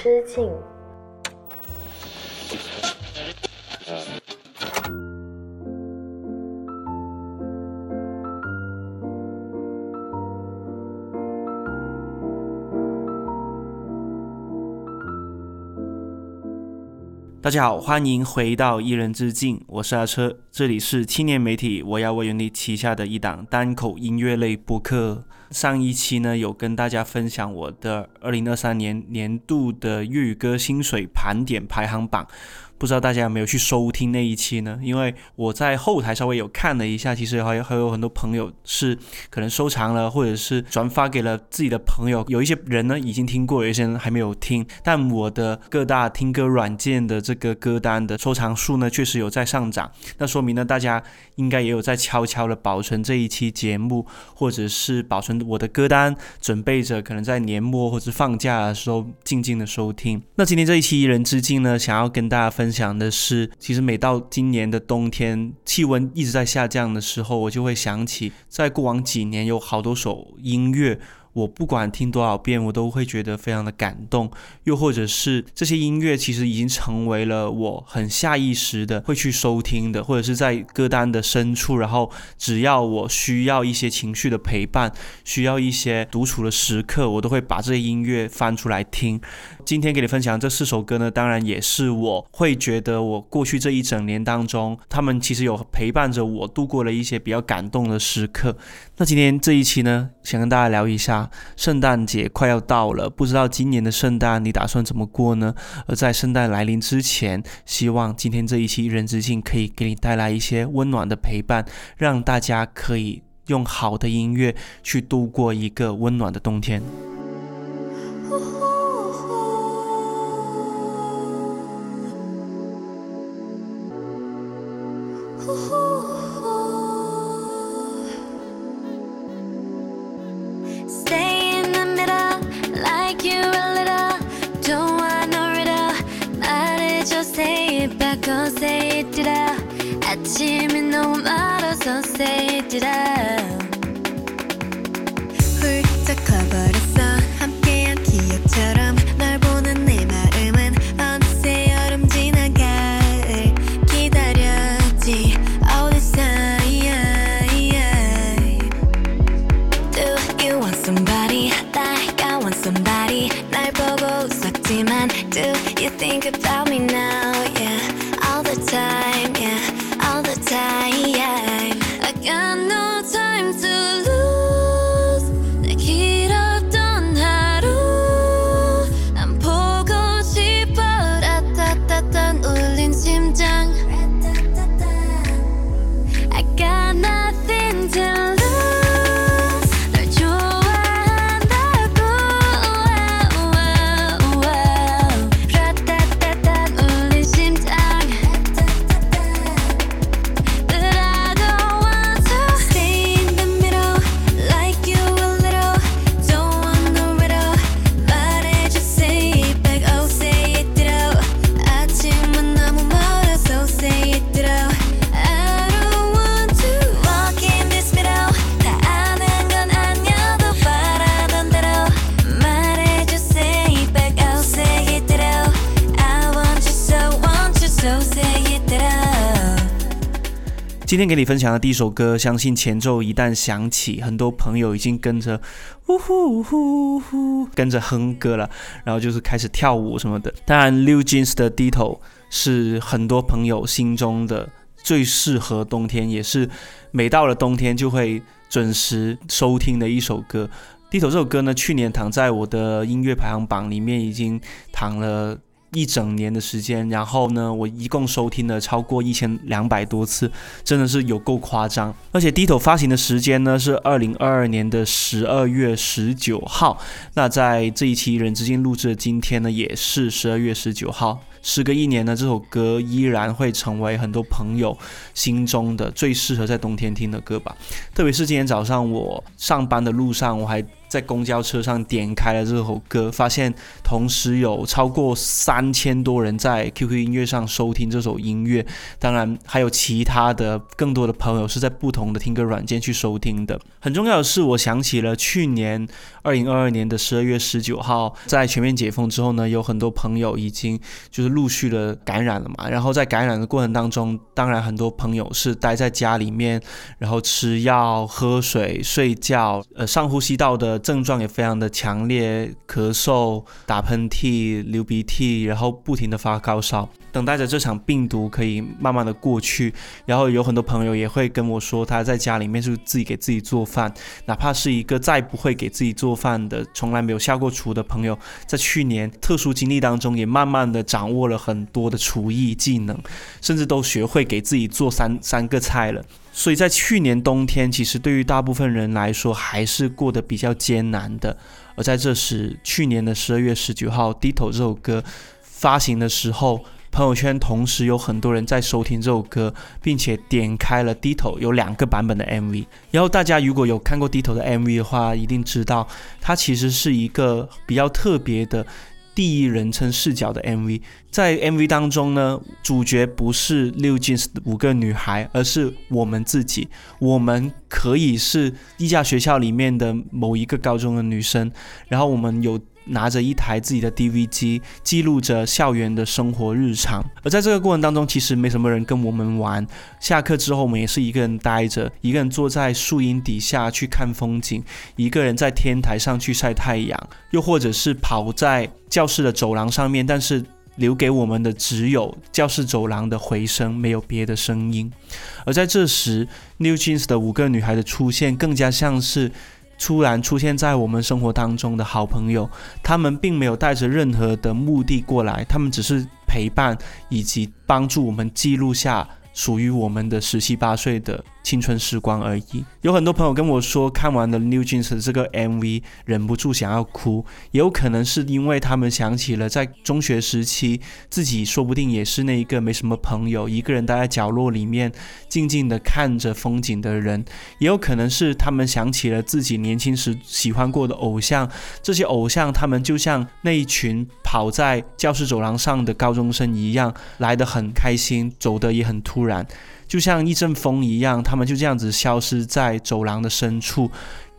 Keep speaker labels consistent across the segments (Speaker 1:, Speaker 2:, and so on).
Speaker 1: 之境。
Speaker 2: 大家好，欢迎回到一人之境，我是阿车，这里是青年媒体我要为你旗下的一档单口音乐类播客。上一期呢，有跟大家分享我的二零二三年年度的粤语歌薪水盘点排行榜。不知道大家有没有去收听那一期呢？因为我在后台稍微有看了一下，其实还有还有很多朋友是可能收藏了，或者是转发给了自己的朋友。有一些人呢已经听过，有一些人还没有听。但我的各大听歌软件的这个歌单的收藏数呢，确实有在上涨。那说明呢，大家应该也有在悄悄的保存这一期节目，或者是保存我的歌单，准备着可能在年末或者放假的时候静静的收听。那今天这一期一人之境呢，想要跟大家分。分享的是，其实每到今年的冬天，气温一直在下降的时候，我就会想起，在过往几年有好多首音乐。我不管听多少遍，我都会觉得非常的感动。又或者是这些音乐其实已经成为了我很下意识的会去收听的，或者是在歌单的深处。然后只要我需要一些情绪的陪伴，需要一些独处的时刻，我都会把这些音乐翻出来听。今天给你分享这四首歌呢，当然也是我会觉得我过去这一整年当中，他们其实有陪伴着我度过了一些比较感动的时刻。那今天这一期呢，想跟大家聊一下。圣诞节快要到了，不知道今年的圣诞你打算怎么过呢？而在圣诞来临之前，希望今天这一期一《人之境》可以给你带来一些温暖的陪伴，让大家可以用好的音乐去度过一个温暖的冬天。say did I 今天给你分享的第一首歌，相信前奏一旦响起，很多朋友已经跟着呜呼呼呼跟着哼歌了，然后就是开始跳舞什么的。当然，New Jeans 的低头是很多朋友心中的最适合冬天，也是每到了冬天就会准时收听的一首歌。低头这首歌呢，去年躺在我的音乐排行榜里面，已经躺了。一整年的时间，然后呢，我一共收听了超过一千两百多次，真的是有够夸张。而且低头发行的时间呢是二零二二年的十二月十九号，那在这一期人之间录制的今天呢，也是十二月十九号。时隔一年呢，这首歌依然会成为很多朋友心中的最适合在冬天听的歌吧。特别是今天早上我上班的路上，我还在公交车上点开了这首歌，发现同时有超过三千多人在 QQ 音乐上收听这首音乐，当然还有其他的更多的朋友是在不同的听歌软件去收听的。很重要的是，我想起了去年二零二二年的十二月十九号，在全面解封之后呢，有很多朋友已经就是陆续的感染了嘛。然后在感染的过程当中，当然很多朋友是待在家里面，然后吃药、喝水、睡觉，呃，上呼吸道的症状也非常的强烈，咳嗽、打喷嚏、流鼻涕，然后不停的发高烧，等待着这场病毒可以慢慢的过去。然后有很多朋友也会跟我说，他在家里面是自己给自己做饭，哪怕是一个再不会给自己做饭的，从来没有下过厨的朋友，在去年特殊经历当中，也慢慢的掌握了很多的厨艺技能，甚至都学会给自己做三三个菜了。所以在去年冬天，其实对于大部分人来说还是过得比较艰难的。而在这时，去年的十二月十九号，《低头》这首歌发行的时候，朋友圈同时有很多人在收听这首歌，并且点开了《低头》有两个版本的 MV。然后大家如果有看过《低头》的 MV 的话，一定知道它其实是一个比较特别的。第一人称视角的 MV，在 MV 当中呢，主角不是六 Jeans 五个女孩，而是我们自己。我们可以是一家学校里面的某一个高中的女生，然后我们有。拿着一台自己的 DV 机，记录着校园的生活日常。而在这个过程当中，其实没什么人跟我们玩。下课之后，我们也是一个人待着，一个人坐在树荫底下去看风景，一个人在天台上去晒太阳，又或者是跑在教室的走廊上面。但是留给我们的只有教室走廊的回声，没有别的声音。而在这时，New Jeans 的五个女孩的出现，更加像是。突然出现在我们生活当中的好朋友，他们并没有带着任何的目的过来，他们只是陪伴以及帮助我们记录下。属于我们的十七八岁的青春时光而已。有很多朋友跟我说，看完了 New Jeans 这个 MV，忍不住想要哭。也有可能是因为他们想起了在中学时期，自己说不定也是那一个没什么朋友，一个人待在角落里面，静静的看着风景的人。也有可能是他们想起了自己年轻时喜欢过的偶像，这些偶像他们就像那一群跑在教室走廊上的高中生一样，来得很开心，走得也很突然。就像一阵风一样，他们就这样子消失在走廊的深处，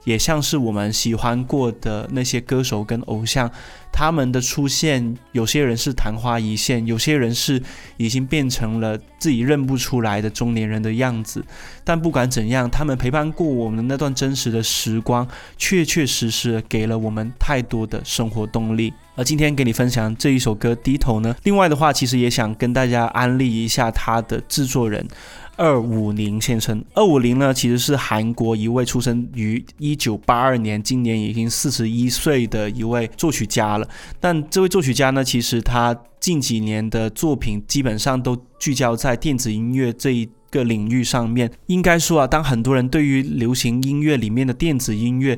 Speaker 2: 也像是我们喜欢过的那些歌手跟偶像。他们的出现，有些人是昙花一现，有些人是已经变成了自己认不出来的中年人的样子。但不管怎样，他们陪伴过我们那段真实的时光，确确实实给了我们太多的生活动力。而今天给你分享这一首歌《低头》呢，另外的话，其实也想跟大家安利一下他的制作人。二五零先生，二五零呢，其实是韩国一位出生于一九八二年，今年已经四十一岁的一位作曲家了。但这位作曲家呢，其实他近几年的作品基本上都聚焦在电子音乐这一个领域上面。应该说啊，当很多人对于流行音乐里面的电子音乐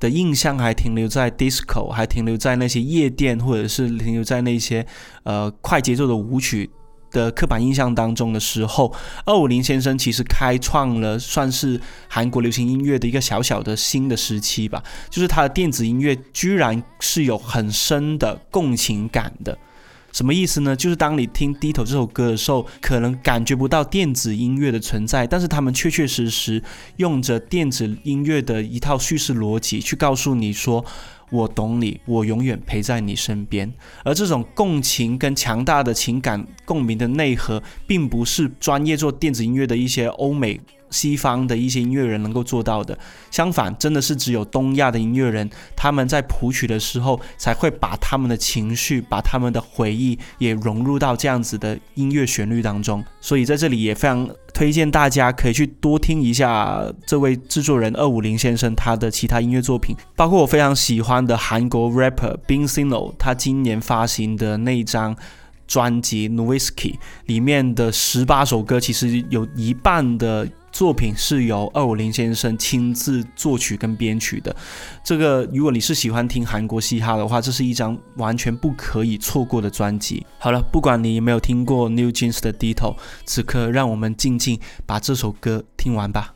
Speaker 2: 的印象还停留在 disco，还停留在那些夜店，或者是停留在那些呃快节奏的舞曲。的刻板印象当中的时候，二五零先生其实开创了算是韩国流行音乐的一个小小的新的时期吧。就是他的电子音乐居然是有很深的共情感的，什么意思呢？就是当你听《低头》这首歌的时候，可能感觉不到电子音乐的存在，但是他们确确实实用着电子音乐的一套叙事逻辑去告诉你说。我懂你，我永远陪在你身边。而这种共情跟强大的情感共鸣的内核，并不是专业做电子音乐的一些欧美。西方的一些音乐人能够做到的，相反，真的是只有东亚的音乐人，他们在谱曲的时候，才会把他们的情绪、把他们的回忆也融入到这样子的音乐旋律当中。所以在这里也非常推荐大家可以去多听一下这位制作人二五零先生他的其他音乐作品，包括我非常喜欢的韩国 rapper Bin Sino，他今年发行的那一张专辑《n w i s k y 里面的十八首歌，其实有一半的。作品是由二五零先生亲自作曲跟编曲的。这个，如果你是喜欢听韩国嘻哈的话，这是一张完全不可以错过的专辑。好了，不管你有没有听过 New Jeans 的《低头》，此刻让我们静静把这首歌听完吧。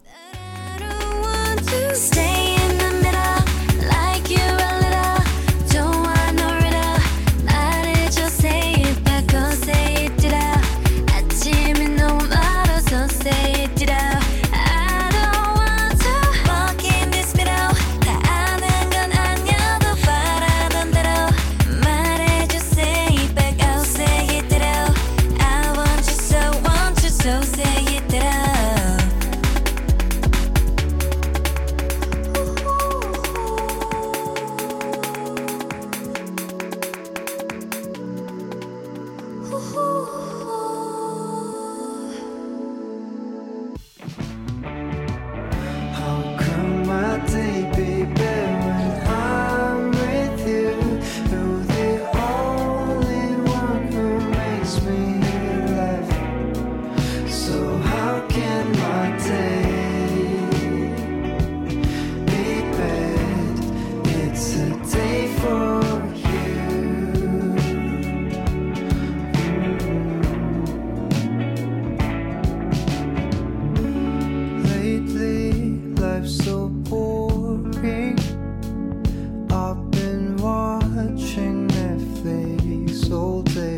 Speaker 2: old days.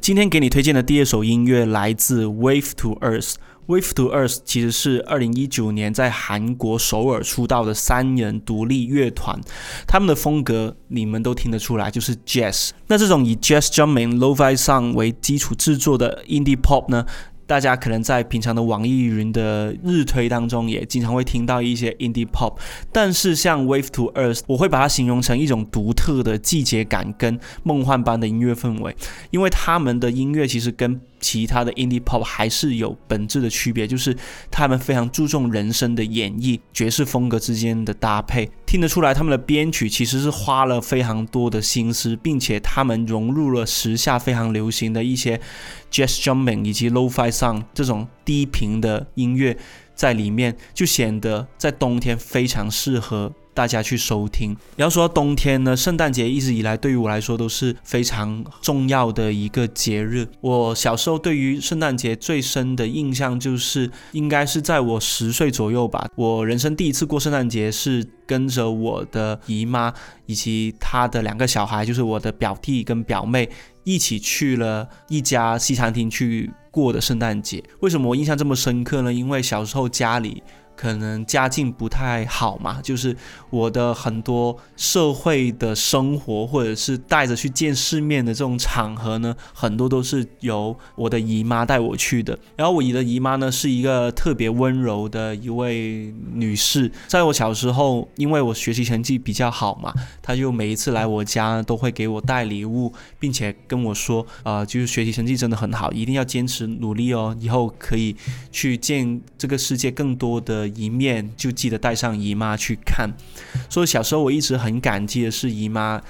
Speaker 2: 今天给你推荐的第二首音乐来自 Wave to Earth。Wave to Earth 其实是二零一九年在韩国首尔出道的三人独立乐团，他们的风格你们都听得出来，就是 Jazz。那这种以 Jazz Drumming、Lo-Fi Sound 为基础制作的 Indie Pop 呢？大家可能在平常的网易云的日推当中，也经常会听到一些 indie pop。但是像 Wave to Earth，我会把它形容成一种独特的季节感跟梦幻般的音乐氛围，因为他们的音乐其实跟其他的 indie pop 还是有本质的区别，就是他们非常注重人声的演绎、爵士风格之间的搭配，听得出来他们的编曲其实是花了非常多的心思，并且他们融入了时下非常流行的一些 jazz jumping 以及 low-fi sound 这种低频的音乐在里面，就显得在冬天非常适合。大家去收听。要说到冬天呢，圣诞节一直以来对于我来说都是非常重要的一个节日。我小时候对于圣诞节最深的印象就是，应该是在我十岁左右吧。我人生第一次过圣诞节是跟着我的姨妈以及她的两个小孩，就是我的表弟跟表妹，一起去了一家西餐厅去过的圣诞节。为什么我印象这么深刻呢？因为小时候家里。可能家境不太好嘛，就是我的很多社会的生活，或者是带着去见世面的这种场合呢，很多都是由我的姨妈带我去的。然后我姨的姨妈呢是一个特别温柔的一位女士，在我小时候，因为我学习成绩比较好嘛，她就每一次来我家都会给我带礼物，并且跟我说，呃，就是学习成绩真的很好，一定要坚持努力哦，以后可以去见这个世界更多的。一面就记得带上姨妈去看，所以小时候我一直很感激的是姨妈。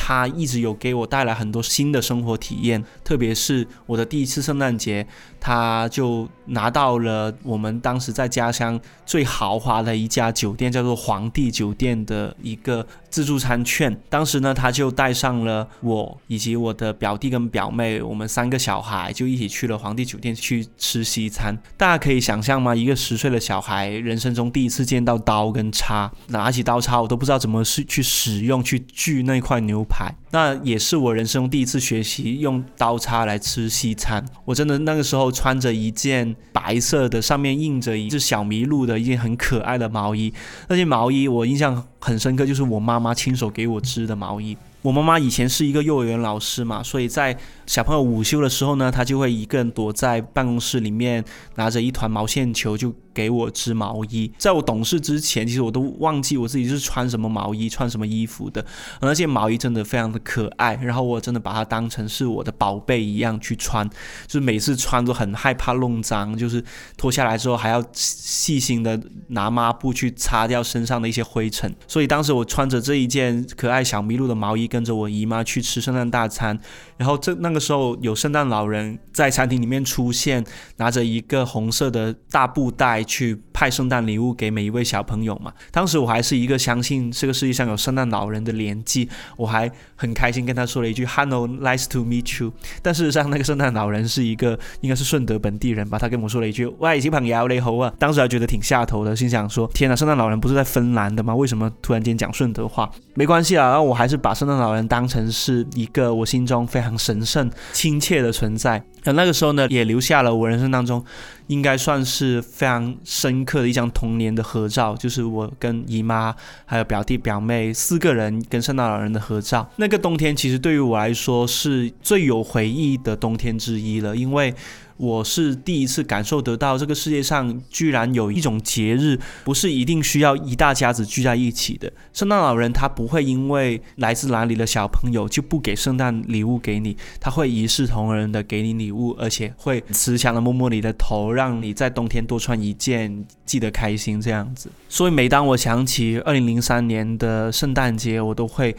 Speaker 2: 她一直有给我带来很多新的生活体验，特别是我的第一次圣诞节，她就拿到了我们当时在家乡最豪华的一家酒店，叫做皇帝酒店的一个自助餐券。当时呢，他就带上了我以及我的表弟跟表妹，我们三个小孩就一起去了皇帝酒店去吃西餐。大家可以想象吗？一个十岁的小孩，人生中第一次见到刀跟叉，拿起刀叉我都不知道怎么去去使用去锯那块牛。排，那也是我人生中第一次学习用刀叉来吃西餐。我真的那个时候穿着一件白色的，上面印着一只小麋鹿的一件很可爱的毛衣。那件毛衣我印象很深刻，就是我妈妈亲手给我织的毛衣。我妈妈以前是一个幼儿园老师嘛，所以在小朋友午休的时候呢，她就会一个人躲在办公室里面，拿着一团毛线球就。给我织毛衣，在我懂事之前，其实我都忘记我自己是穿什么毛衣、穿什么衣服的。而那件毛衣真的非常的可爱，然后我真的把它当成是我的宝贝一样去穿，就是每次穿都很害怕弄脏，就是脱下来之后还要细心的拿抹布去擦掉身上的一些灰尘。所以当时我穿着这一件可爱小麋鹿的毛衣，跟着我姨妈去吃圣诞大餐。然后这那个时候有圣诞老人在餐厅里面出现，拿着一个红色的大布袋。去派圣诞礼物给每一位小朋友嘛？当时我还是一个相信这个世界上有圣诞老人的年纪，我还很开心跟他说了一句 “Hello, nice to meet you”。但事实上，那个圣诞老人是一个应该是顺德本地人吧？他跟我说了一句“喂，小朋友你好啊”。当时还觉得挺下头的，心想说：“天哪，圣诞老人不是在芬兰的吗？为什么突然间讲顺德话？”没关系啊，然后我还是把圣诞老人当成是一个我心中非常神圣、亲切的存在。那那个时候呢，也留下了我人生当中应该算是非常深刻的一张童年的合照，就是我跟姨妈还有表弟表妹四个人跟圣诞老人的合照。那个冬天其实对于我来说是最有回忆的冬天之一了，因为。我是第一次感受得到，这个世界上居然有一种节日，不是一定需要一大家子聚在一起的。圣诞老人他不会因为来自哪里的小朋友就不给圣诞礼物给你，他会一视同仁的给你礼物，而且会慈祥的摸摸你的头，让你在冬天多穿一件，记得开心这样子。所以每当我想起二零零三年的圣诞节，我都会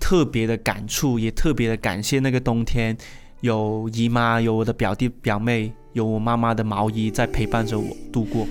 Speaker 2: 特别的感触，也特别的感谢那个冬天。有姨妈，有我的表弟表妹，有我妈妈的毛衣在陪伴着我度过。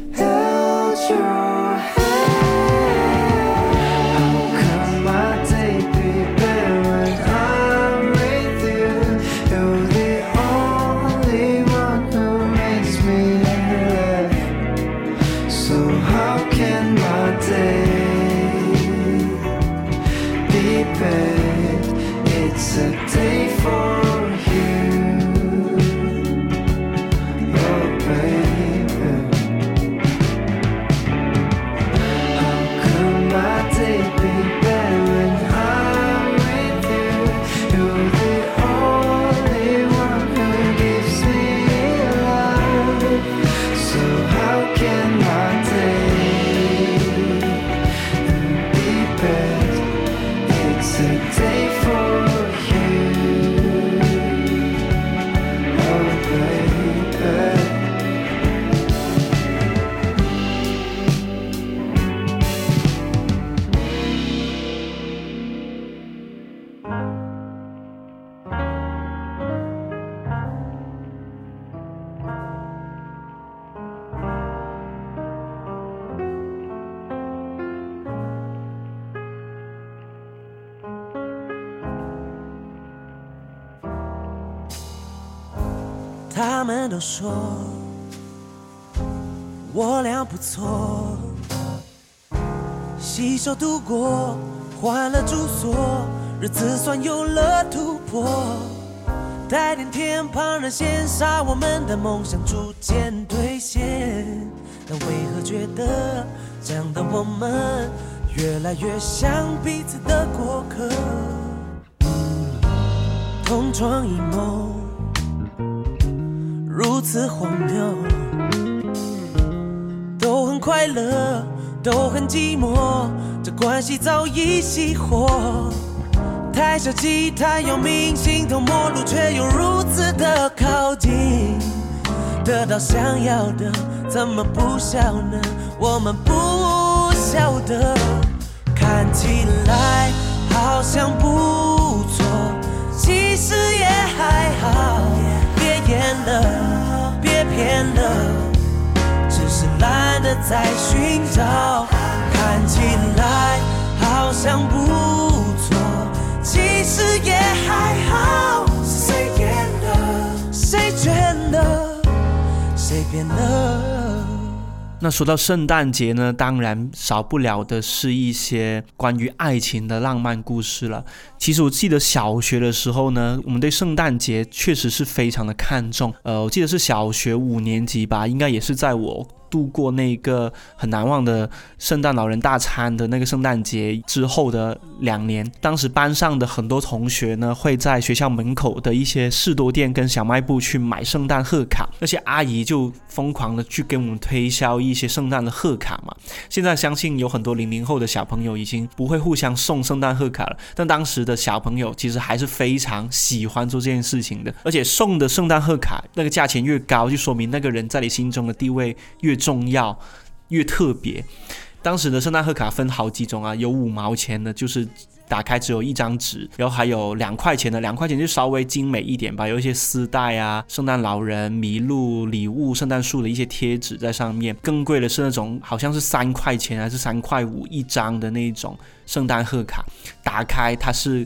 Speaker 1: 说我俩不错，携手度过，换了住所，日子算有了突破。带点天旁人羡煞，我们的梦想逐渐兑现。但为何觉得这样的我们越来越像彼此的过客？同床异梦。如此荒谬，都很快乐，都很寂寞，这关系早已熄火。太小气，太有名，形同陌路，却又如此的靠近。得到想要的，怎么不笑呢？我们不晓得，看起来好像不错，其实也还好。变了，别骗了，只是懒得再寻找。看起来好像不错，其实也还好。谁变了？谁倦了？谁变了？
Speaker 2: 那说到圣诞节呢，当然少不了的是一些关于爱情的浪漫故事了。其实我记得小学的时候呢，我们对圣诞节确实是非常的看重。呃，我记得是小学五年级吧，应该也是在我。度过那个很难忘的圣诞老人大餐的那个圣诞节之后的两年，当时班上的很多同学呢，会在学校门口的一些士多店跟小卖部去买圣诞贺卡，那些阿姨就疯狂的去给我们推销一些圣诞的贺卡嘛。现在相信有很多零零后的小朋友已经不会互相送圣诞贺卡了，但当时的小朋友其实还是非常喜欢做这件事情的，而且送的圣诞贺卡那个价钱越高，就说明那个人在你心中的地位越。重要越特别，当时的圣诞贺卡分好几种啊，有五毛钱的，就是打开只有一张纸，然后还有两块钱的，两块钱就稍微精美一点吧，有一些丝带啊、圣诞老人、麋鹿、礼物、圣诞树的一些贴纸在上面。更贵的是那种好像是三块钱还是三块五一张的那种圣诞贺卡，打开它是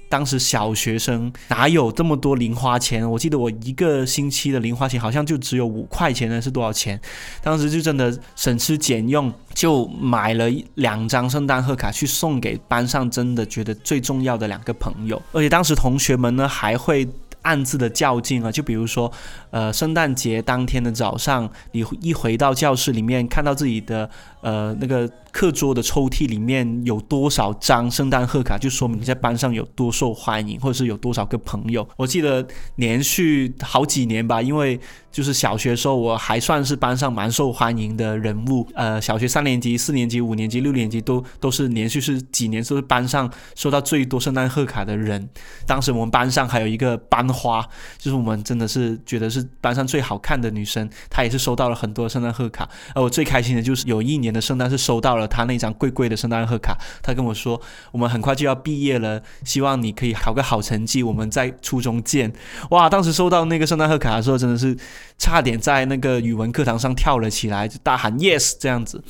Speaker 2: 当时小学生哪有这么多零花钱？我记得我一个星期的零花钱好像就只有五块钱呢，是多少钱？当时就真的省吃俭用，就买了两张圣诞贺卡去送给班上真的觉得最重要的两个朋友，而且当时同学们呢还会。暗自的较劲啊，就比如说，呃，圣诞节当天的早上，你一回到教室里面，看到自己的呃那个。课桌的抽屉里面有多少张圣诞贺卡，就说明你在班上有多受欢迎，或者是有多少个朋友。我记得连续好几年吧，因为就是小学时候我还算是班上蛮受欢迎的人物。呃，小学三年级、四年级、五年级、六年级都都是连续是几年都是班上收到最多圣诞贺卡的人。当时我们班上还有一个班花，就是我们真的是觉得是班上最好看的女生，她也是收到了很多圣诞贺卡。而我最开心的就是有一年的圣诞是收到了。他那张贵贵的圣诞贺卡，他跟我说：“我们很快就要毕业了，希望你可以考个好成绩，我们在初中见。”哇！当时收到那个圣诞贺卡的时候，真的是差点在那个语文课堂上跳了起来，就大喊 “yes” 这样子。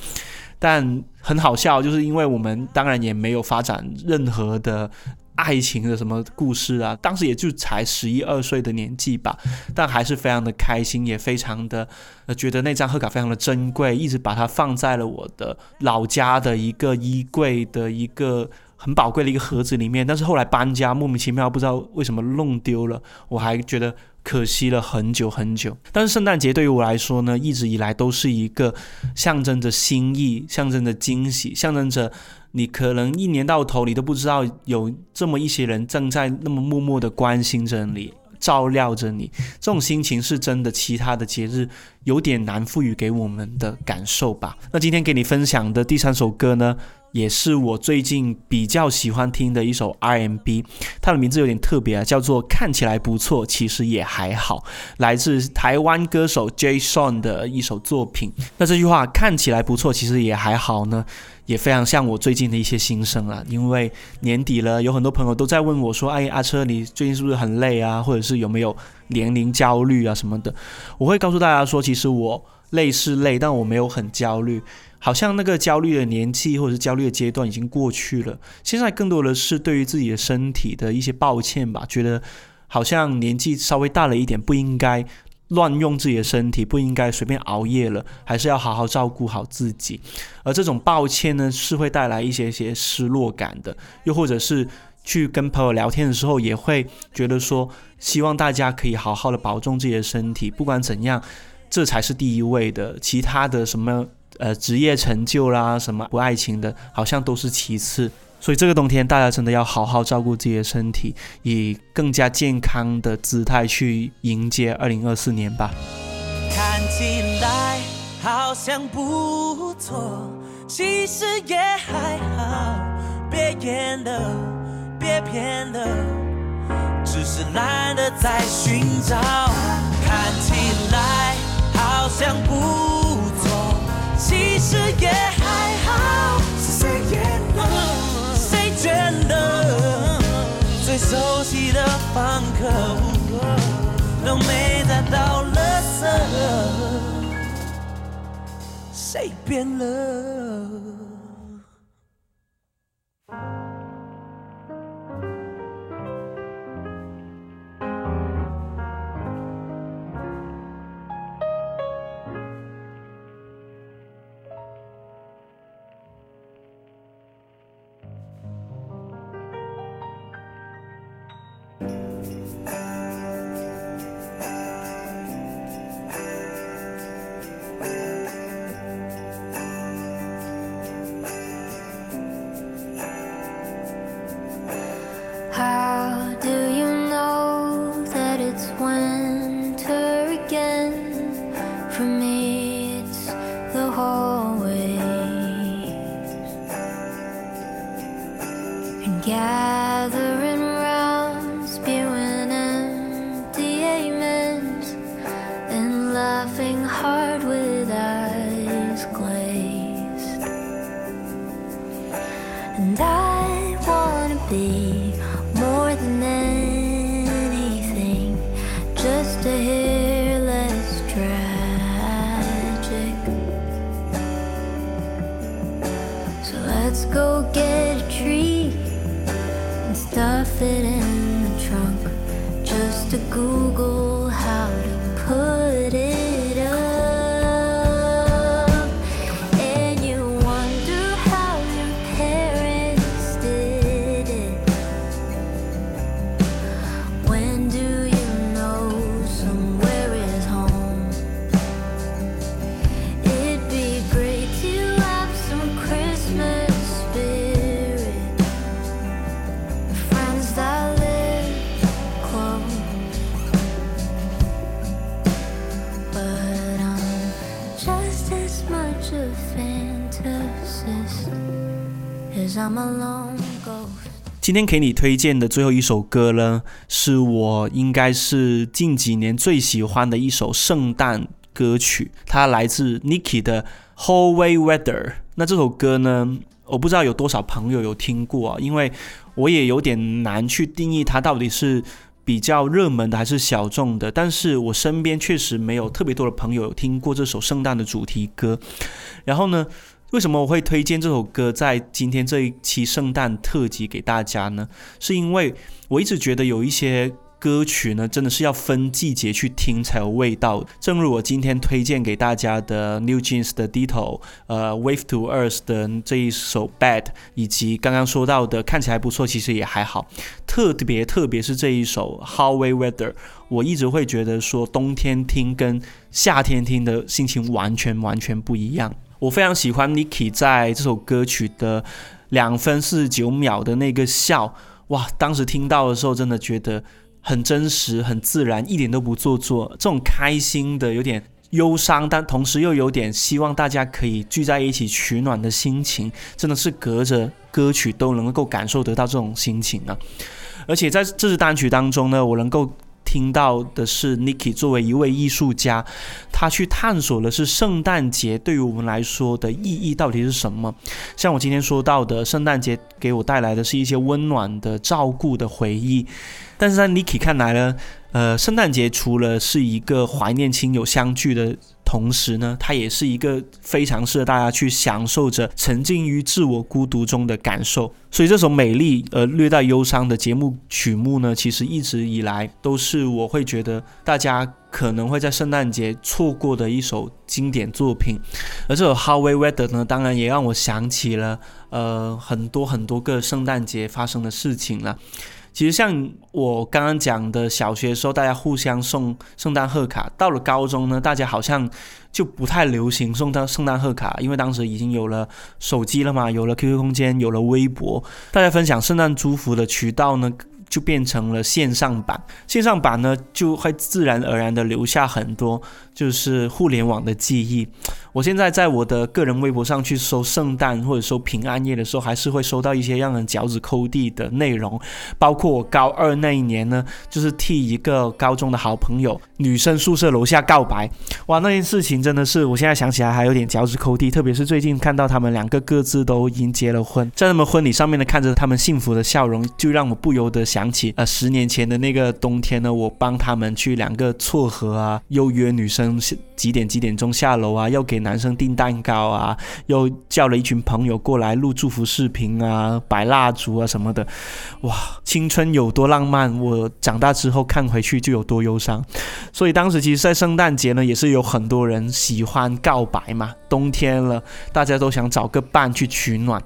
Speaker 2: 但很好笑，就是因为我们当然也没有发展任何的。爱情的什么故事啊？当时也就才十一二岁的年纪吧，但还是非常的开心，也非常的呃觉得那张贺卡非常的珍贵，一直把它放在了我的老家的一个衣柜的一个很宝贵的一个盒子里面。但是后来搬家，莫名其妙不知道为什么弄丢了，我还觉得可惜了很久很久。但是圣诞节对于我来说呢，一直以来都是一个象征着心意、象征着惊喜、象征着。你可能一年到头，你都不知道有这么一些人正在那么默默的关心着你，照料着你。这种心情是真的，其他的节日有点难赋予给我们的感受吧。那今天给你分享的第三首歌呢？也是我最近比较喜欢听的一首 RMB，它的名字有点特别啊，叫做看起来不错，其实也还好，来自台湾歌手 Jason 的一首作品。那这句话看起来不错，其实也还好呢，也非常像我最近的一些心声啊。因为年底了，有很多朋友都在问我说：“哎，阿车，你最近是不是很累啊？或者是有没有年龄焦虑啊什么的？”我会告诉大家说，其实我累是累，但我没有很焦虑。好像那个焦虑的年纪或者是焦虑的阶段已经过去了，现在更多的是对于自己的身体的一些抱歉吧，觉得好像年纪稍微大了一点，不应该乱用自己的身体，不应该随便熬夜了，还是要好好照顾好自己。而这种抱歉呢，是会带来一些些失落感的，又或者是去跟朋友聊天的时候，也会觉得说，希望大家可以好好的保重自己的身体，不管怎样，这才是第一位的，其他的什么。呃，职业成就啦，什么不爱情的，好像都是其次。所以这个冬天，大家真的要好好照顾自己的身体，以更加健康的姿态去迎接二零二四年吧。
Speaker 1: 看起来好像不错，其实也还好。别演了，别骗了，只是懒得再寻找。看起来好像不错。其实也还好，是谁演的，谁倦了？最熟悉的房客都没再倒垃圾，谁变了
Speaker 3: ？And I wanna be
Speaker 2: 今天给你推荐的最后一首歌呢，是我应该是近几年最喜欢的一首圣诞歌曲，它来自 Niki 的《Hallway Weather》。那这首歌呢，我不知道有多少朋友有听过啊，因为我也有点难去定义它到底是比较热门的还是小众的。但是我身边确实没有特别多的朋友有听过这首圣诞的主题歌。然后呢，为什么我会推荐这首歌在今天这一期圣诞特辑给大家呢？是因为我一直觉得有一些歌曲呢，真的是要分季节去听才有味道。正如我今天推荐给大家的 New Jeans 的 Ditto，呃，Wave to Earth 的这一首 Bad，以及刚刚说到的看起来不错，其实也还好。特别特别是这一首 Hallway Weather，我一直会觉得说冬天听跟夏天听的心情完全完全不一样。我非常喜欢 Niki 在这首歌曲的两分四十九秒的那个笑，哇！当时听到的时候，真的觉得很真实、很自然，一点都不做作。这种开心的、有点忧伤，但同时又有点希望大家可以聚在一起取暖的心情，真的是隔着歌曲都能够感受得到这种心情啊！而且在这支单曲当中呢，我能够。听到的是 Niki 作为一位艺术家，他去探索的是圣诞节对于我们来说的意义到底是什么。像我今天说到的，圣诞节给我带来的是一些温暖的、照顾的回忆。但是在 Niki 看来呢，呃，圣诞节除了是一个怀念亲友相聚的同时呢，它也是一个非常适合大家去享受着沉浸于自我孤独中的感受。所以这首美丽而略带忧伤的节目曲目呢，其实一直以来都是我会觉得大家可能会在圣诞节错过的一首经典作品。而这首 How We Weather 呢，当然也让我想起了呃很多很多个圣诞节发生的事情了。其实像我刚刚讲的，小学的时候大家互相送圣诞贺卡，到了高中呢，大家好像就不太流行送到圣诞贺卡，因为当时已经有了手机了嘛，有了 QQ 空间，有了微博，大家分享圣诞祝福的渠道呢。就变成了线上版，线上版呢就会自然而然的留下很多就是互联网的记忆。我现在在我的个人微博上去搜圣诞或者搜平安夜的时候，还是会收到一些让人脚趾抠地的内容，包括我高二那一年呢，就是替一个高中的好朋友女生宿舍楼下告白，哇，那件事情真的是我现在想起来还有点脚趾抠地，特别是最近看到他们两个各自都已经结了婚，在他们婚礼上面呢，看着他们幸福的笑容，就让我不由得想。想起呃十年前的那个冬天呢，我帮他们去两个撮合啊，又约女生几点几点钟下楼啊，又给男生订蛋糕啊，又叫了一群朋友过来录祝福视频啊，摆蜡烛啊什么的，哇，青春有多浪漫，我长大之后看回去就有多忧伤。所以当时其实，在圣诞节呢，也是有很多人喜欢告白嘛，冬天了，大家都想找个伴去取暖。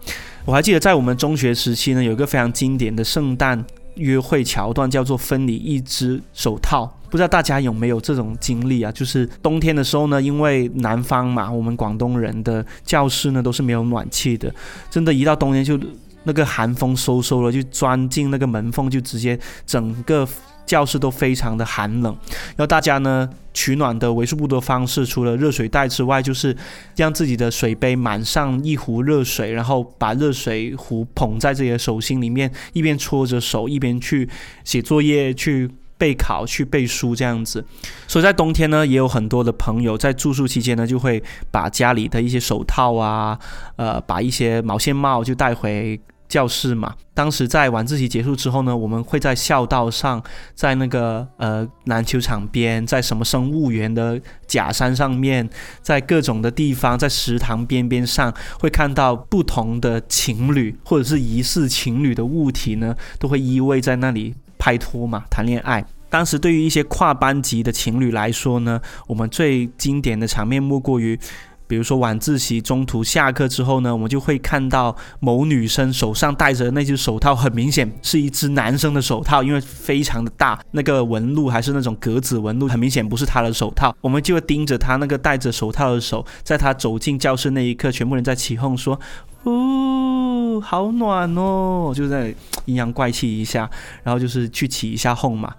Speaker 2: 我还记得在我们中学时期呢，有一个非常经典的圣诞。约会桥段叫做分离一只手套，不知道大家有没有这种经历啊？就是冬天的时候呢，因为南方嘛，我们广东人的教室呢都是没有暖气的，真的，一到冬天就那个寒风嗖嗖了，就钻进那个门缝，就直接整个。教室都非常的寒冷，然后大家呢取暖的为数不多方式，除了热水袋之外，就是让自己的水杯满上一壶热水，然后把热水壶捧在自己的手心里面，一边搓着手，一边去写作业、去备考、去背书这样子。所以在冬天呢，也有很多的朋友在住宿期间呢，就会把家里的一些手套啊，呃，把一些毛线帽就带回。教室嘛。当时在晚自习结束之后呢，我们会在校道上，在那个呃篮球场边，在什么生物园的假山上面，在各种的地方，在食堂边边上，会看到不同的情侣或者是疑似情侣的物体呢，都会依偎在那里拍拖嘛，谈恋爱。当时对于一些跨班级的情侣来说呢，我们最经典的场面莫过于。比如说晚自习中途下课之后呢，我们就会看到某女生手上戴着那只手套，很明显是一只男生的手套，因为非常的大，那个纹路还是那种格子纹路，很明显不是她的手套。我们就会盯着她那个戴着手套的手，在她走进教室那一刻，全部人在起哄说：“哦，好暖哦！”就在阴阳怪气一下，然后就是去起一下哄嘛。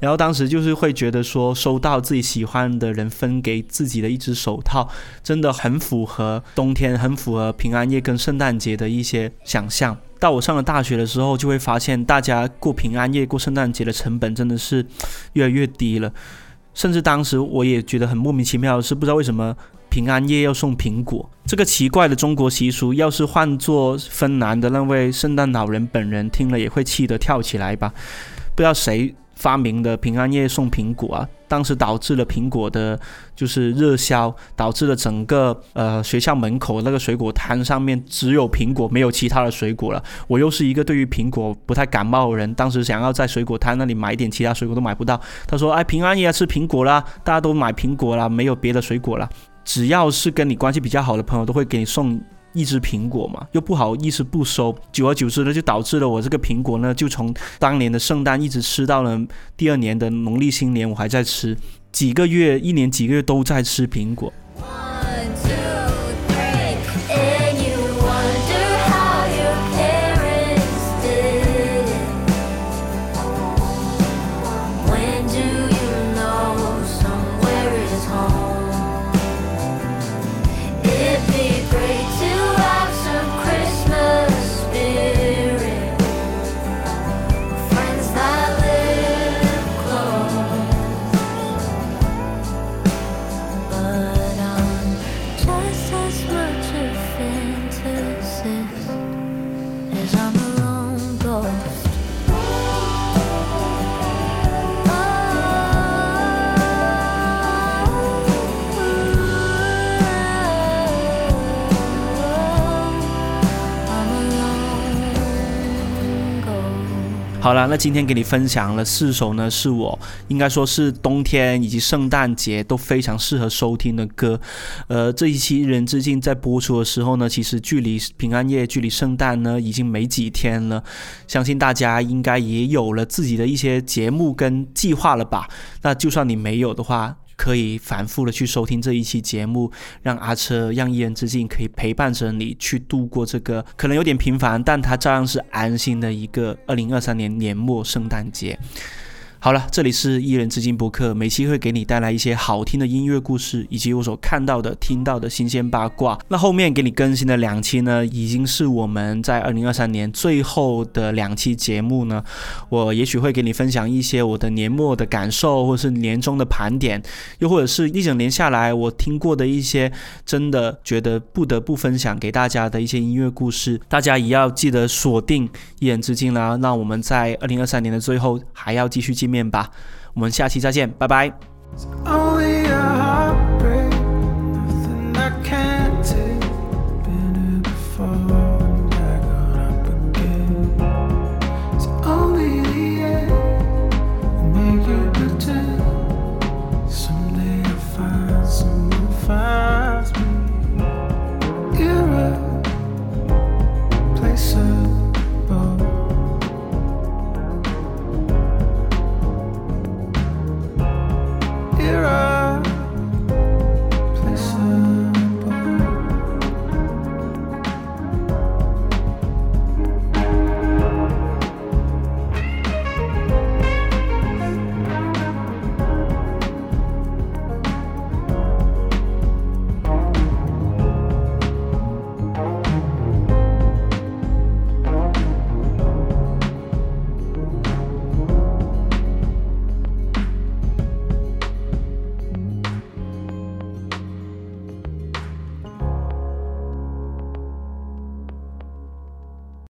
Speaker 2: 然后当时就是会觉得说，收到自己喜欢的人分给自己的一只手套，真的很符合冬天，很符合平安夜跟圣诞节的一些想象。到我上了大学的时候，就会发现大家过平安夜、过圣诞节的成本真的是越来越低了。甚至当时我也觉得很莫名其妙是，不知道为什么平安夜要送苹果这个奇怪的中国习俗，要是换做芬兰的那位圣诞老人本人听了，也会气得跳起来吧？不知道谁。发明的平安夜送苹果啊，当时导致了苹果的，就是热销，导致了整个呃学校门口那个水果摊上面只有苹果，没有其他的水果了。我又是一个对于苹果不太感冒的人，当时想要在水果摊那里买点其他水果都买不到。他说：“哎，平安夜吃苹果啦，大家都买苹果啦，没有别的水果了。只要是跟你关系比较好的朋友，都会给你送。”一只苹果嘛，又不好意思不收，久而久之呢，就导致了我这个苹果呢，就从当年的圣诞一直吃到了第二年的农历新年，我还在吃，几个月、一年几个月都在吃苹果。好了，那今天给你分享了四首呢，是我应该说是冬天以及圣诞节都非常适合收听的歌。呃，这一期《人之境》在播出的时候呢，其实距离平安夜、距离圣诞呢已经没几天了，相信大家应该也有了自己的一些节目跟计划了吧？那就算你没有的话。可以反复的去收听这一期节目，让阿车让一人之境可以陪伴着你去度过这个可能有点平凡，但它照样是安心的一个二零二三年年末圣诞节。好了，这里是一人之境播客，每期会给你带来一些好听的音乐故事，以及我所看到的、听到的新鲜八卦。那后面给你更新的两期呢，已经是我们在二零二三年最后的两期节目呢。我也许会给你分享一些我的年末的感受，或是年终的盘点，又或者是一整年下来我听过的一些真的觉得不得不分享给大家的一些音乐故事。大家也要记得锁定一人之境啦。那我们在二零二三年的最后还要继续进。面吧。我们下期再见拜拜。